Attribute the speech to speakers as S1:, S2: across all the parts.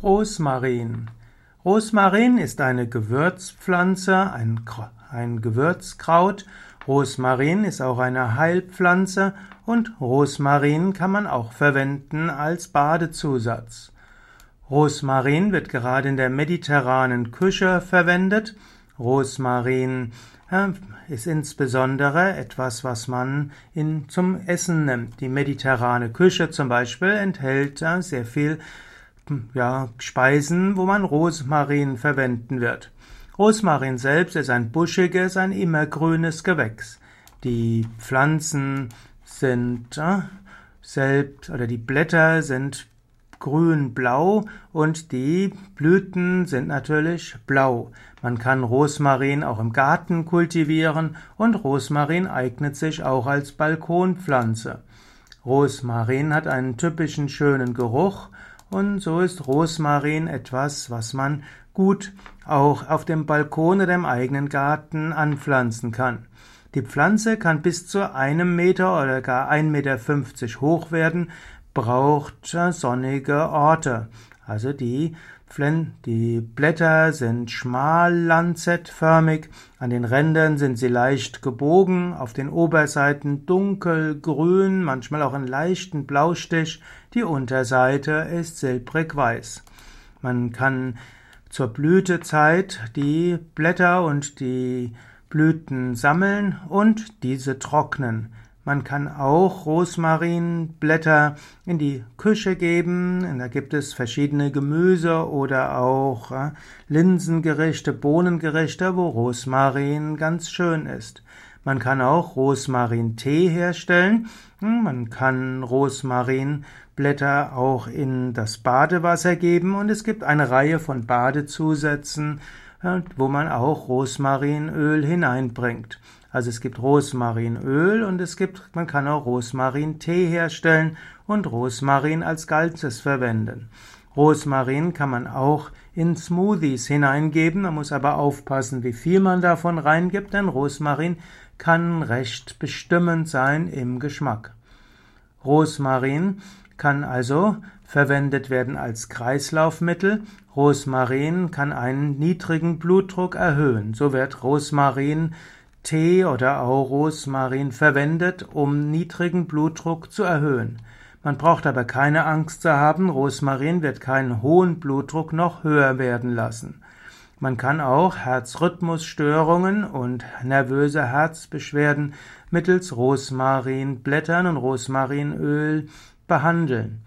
S1: Rosmarin. Rosmarin ist eine Gewürzpflanze, ein, ein Gewürzkraut. Rosmarin ist auch eine Heilpflanze und Rosmarin kann man auch verwenden als Badezusatz. Rosmarin wird gerade in der mediterranen Küche verwendet. Rosmarin äh, ist insbesondere etwas, was man in, zum Essen nimmt. Die mediterrane Küche zum Beispiel enthält äh, sehr viel ja, Speisen, wo man Rosmarin verwenden wird. Rosmarin selbst ist ein buschiges, ein immergrünes Gewächs. Die Pflanzen sind äh, selbst oder die Blätter sind grün-blau und die Blüten sind natürlich blau. Man kann Rosmarin auch im Garten kultivieren und Rosmarin eignet sich auch als Balkonpflanze. Rosmarin hat einen typischen schönen Geruch und so ist Rosmarin etwas, was man gut auch auf dem Balkon oder im eigenen Garten anpflanzen kann. Die Pflanze kann bis zu einem Meter oder gar 1,50 Meter hoch werden, braucht sonnige Orte. Also die die Blätter sind schmal lanzettförmig, an den Rändern sind sie leicht gebogen, auf den Oberseiten dunkelgrün, manchmal auch einen leichten Blaustich, die Unterseite ist silbrig weiß. Man kann zur Blütezeit die Blätter und die Blüten sammeln und diese trocknen. Man kann auch Rosmarinblätter in die Küche geben. Da gibt es verschiedene Gemüse oder auch äh, Linsengerichte, Bohnengerichte, wo Rosmarin ganz schön ist. Man kann auch Rosmarintee herstellen. Hm, man kann Rosmarinblätter auch in das Badewasser geben und es gibt eine Reihe von Badezusätzen, äh, wo man auch Rosmarinöl hineinbringt. Also es gibt Rosmarinöl und es gibt, man kann auch Rosmarintee herstellen und Rosmarin als Ganzes verwenden. Rosmarin kann man auch in Smoothies hineingeben, man muss aber aufpassen, wie viel man davon reingibt, denn Rosmarin kann recht bestimmend sein im Geschmack. Rosmarin kann also verwendet werden als Kreislaufmittel. Rosmarin kann einen niedrigen Blutdruck erhöhen. So wird Rosmarin Tee oder auch Rosmarin verwendet, um niedrigen Blutdruck zu erhöhen. Man braucht aber keine Angst zu haben, Rosmarin wird keinen hohen Blutdruck noch höher werden lassen. Man kann auch Herzrhythmusstörungen und nervöse Herzbeschwerden mittels Rosmarinblättern und Rosmarinöl behandeln.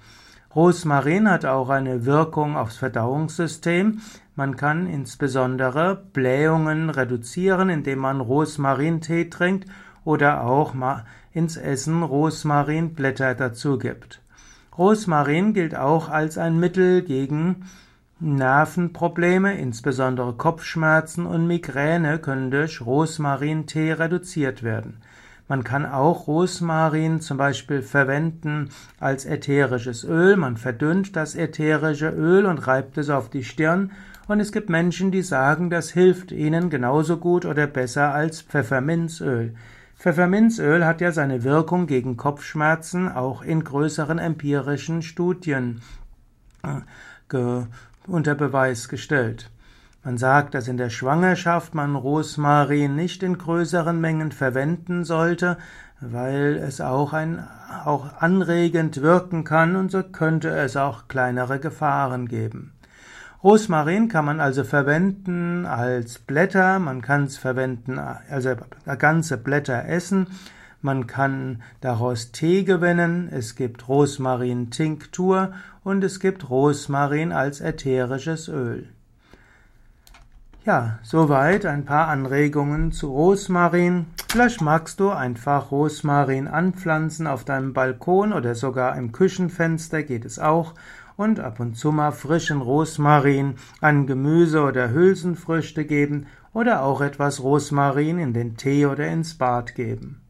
S1: Rosmarin hat auch eine Wirkung aufs Verdauungssystem. Man kann insbesondere Blähungen reduzieren, indem man Rosmarintee trinkt oder auch ins Essen Rosmarinblätter dazu gibt. Rosmarin gilt auch als ein Mittel gegen Nervenprobleme, insbesondere Kopfschmerzen und Migräne können durch Rosmarintee reduziert werden. Man kann auch Rosmarin zum Beispiel verwenden als ätherisches Öl. Man verdünnt das ätherische Öl und reibt es auf die Stirn. Und es gibt Menschen, die sagen, das hilft ihnen genauso gut oder besser als Pfefferminzöl. Pfefferminzöl hat ja seine Wirkung gegen Kopfschmerzen auch in größeren empirischen Studien äh, unter Beweis gestellt. Man sagt, dass in der Schwangerschaft man Rosmarin nicht in größeren Mengen verwenden sollte, weil es auch ein, auch anregend wirken kann und so könnte es auch kleinere Gefahren geben. Rosmarin kann man also verwenden als Blätter, man kann es verwenden, also ganze Blätter essen, man kann daraus Tee gewinnen, es gibt Rosmarin-Tinktur und es gibt Rosmarin als ätherisches Öl. Ja, soweit ein paar Anregungen zu Rosmarin. Vielleicht magst du einfach Rosmarin anpflanzen auf deinem Balkon oder sogar im Küchenfenster geht es auch und ab und zu mal frischen Rosmarin an Gemüse oder Hülsenfrüchte geben oder auch etwas Rosmarin in den Tee oder ins Bad geben.